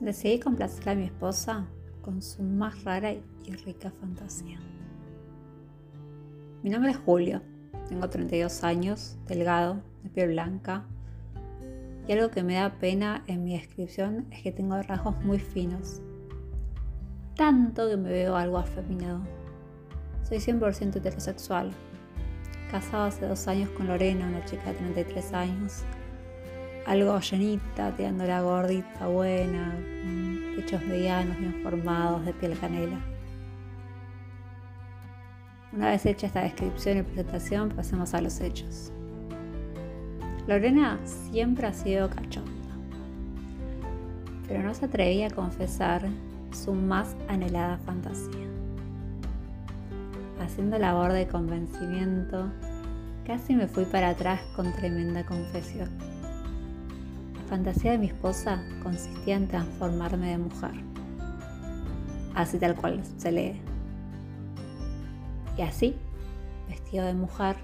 Decidí complacer a mi esposa con su más rara y rica fantasía. Mi nombre es Julio, tengo 32 años, delgado, de piel blanca, y algo que me da pena en mi descripción es que tengo rasgos muy finos, tanto que me veo algo afeminado. Soy 100% heterosexual, casado hace dos años con Lorena, una chica de 33 años, algo llenita, tirando la gordita buena, con pechos medianos, bien formados, de piel canela. Una vez hecha esta descripción y presentación, pasemos a los hechos. Lorena siempre ha sido cachonda, pero no se atrevía a confesar su más anhelada fantasía. Haciendo labor de convencimiento, casi me fui para atrás con tremenda confesión. Fantasía de mi esposa consistía en transformarme de mujer, así tal cual se lee. Y así, vestido de mujer,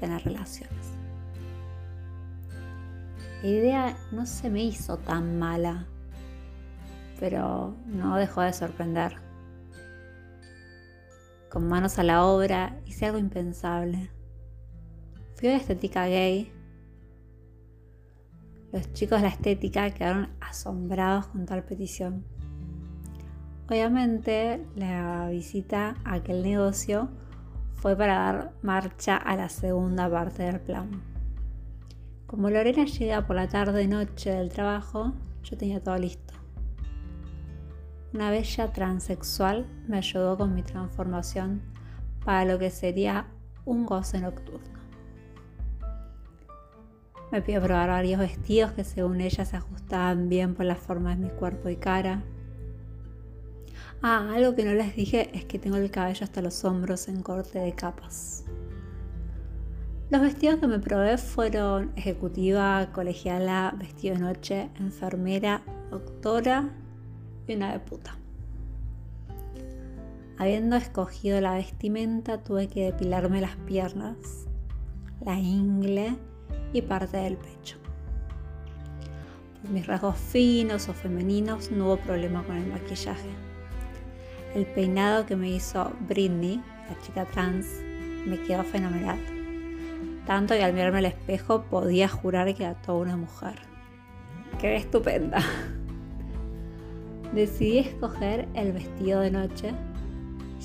tener relaciones. La idea no se me hizo tan mala, pero no dejó de sorprender. Con manos a la obra hice algo impensable. Fui a estética gay. Los chicos de la estética quedaron asombrados con tal petición. Obviamente la visita a aquel negocio fue para dar marcha a la segunda parte del plan. Como Lorena llega por la tarde noche del trabajo, yo tenía todo listo. Una bella transexual me ayudó con mi transformación para lo que sería un goce nocturno. Me pidió probar varios vestidos que según ella se ajustaban bien por la forma de mi cuerpo y cara. Ah, algo que no les dije es que tengo el cabello hasta los hombros en corte de capas. Los vestidos que me probé fueron ejecutiva, colegiala, vestido de noche, enfermera, doctora y una de puta. Habiendo escogido la vestimenta, tuve que depilarme las piernas, la ingle y parte del pecho. Por mis rasgos finos o femeninos no hubo problema con el maquillaje. El peinado que me hizo Britney, la chica trans, me quedó fenomenal tanto que al mirarme al espejo podía jurar que era toda una mujer. ¡Qué estupenda! Decidí escoger el vestido de noche,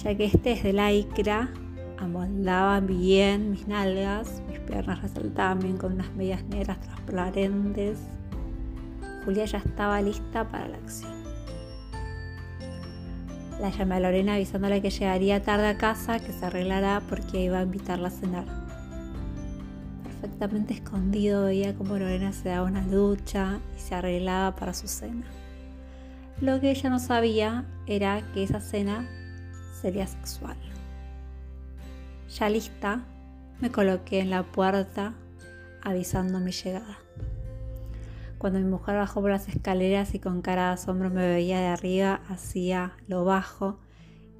ya que este es de lycra, amoldaba bien mis nalgas, mis piernas resaltaban bien con unas medias negras transparentes. Julia ya estaba lista para la acción. La llamé a Lorena avisándole que llegaría tarde a casa, que se arreglará porque iba a invitarla a cenar perfectamente escondido veía como Lorena se daba una ducha y se arreglaba para su cena. Lo que ella no sabía era que esa cena sería sexual. Ya lista, me coloqué en la puerta avisando mi llegada. Cuando mi mujer bajó por las escaleras y con cara de asombro me veía de arriba hacia lo bajo,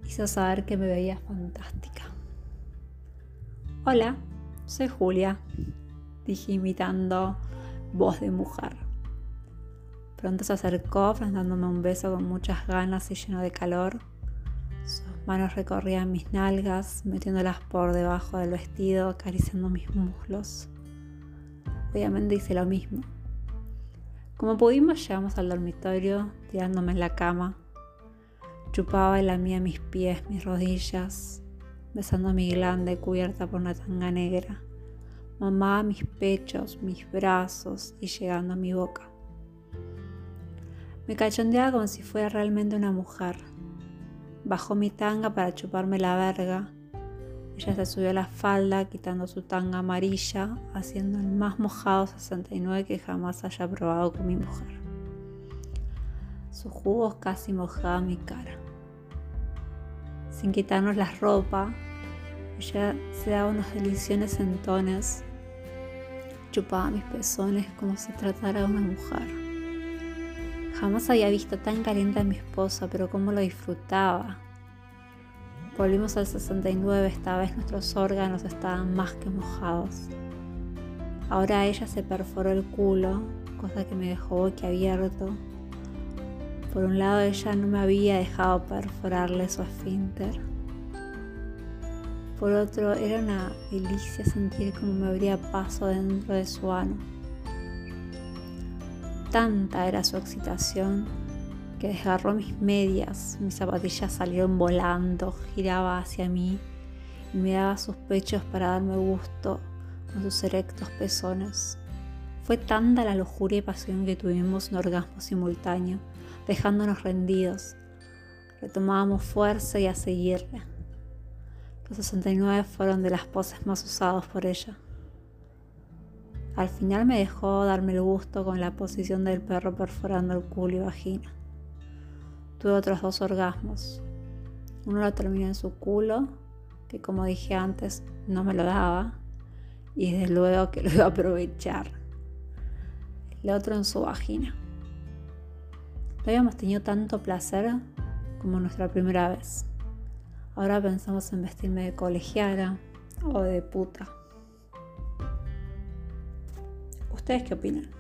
hizo saber que me veía fantástica. Hola, soy Julia, dije imitando voz de mujer. Pronto se acercó, dándome un beso con muchas ganas y lleno de calor. Manos recorrían mis nalgas, metiéndolas por debajo del vestido, acariciando mis muslos. Obviamente hice lo mismo. Como pudimos, llegamos al dormitorio, tirándome en la cama. Chupaba y lamía mis pies, mis rodillas, besando mi glande cubierta por una tanga negra. Mamá mis pechos, mis brazos y llegando a mi boca. Me cachondeaba como si fuera realmente una mujer. Bajó mi tanga para chuparme la verga. Ella se subió a la falda quitando su tanga amarilla, haciendo el más mojado 69 que jamás haya probado con mi mujer. Sus jugos casi mojaban mi cara. Sin quitarnos la ropa, ella se daba unos deliciones sentones, chupaba mis pezones como si tratara de una mujer. Jamás había visto tan caliente a mi esposa, pero cómo lo disfrutaba. Volvimos al 69, esta vez nuestros órganos estaban más que mojados. Ahora ella se perforó el culo, cosa que me dejó boquiabierto. Por un lado ella no me había dejado perforarle su esfínter. Por otro, era una delicia sentir como me abría paso dentro de su ano. Tanta era su excitación que desgarró mis medias, mis zapatillas salieron volando, giraba hacia mí y me daba sus pechos para darme gusto con sus erectos pezones. Fue tanta la lujuria y pasión que tuvimos un orgasmo simultáneo, dejándonos rendidos. Retomábamos fuerza y a seguirle. Los 69 fueron de las poses más usados por ella. Al final me dejó darme el gusto con la posición del perro perforando el culo y vagina. Tuve otros dos orgasmos. Uno lo terminé en su culo, que como dije antes, no me lo daba, y desde luego que lo iba a aprovechar. El otro en su vagina. No habíamos tenido tanto placer como nuestra primera vez. Ahora pensamos en vestirme de colegiala o de puta. ¿Ustedes qué opinan?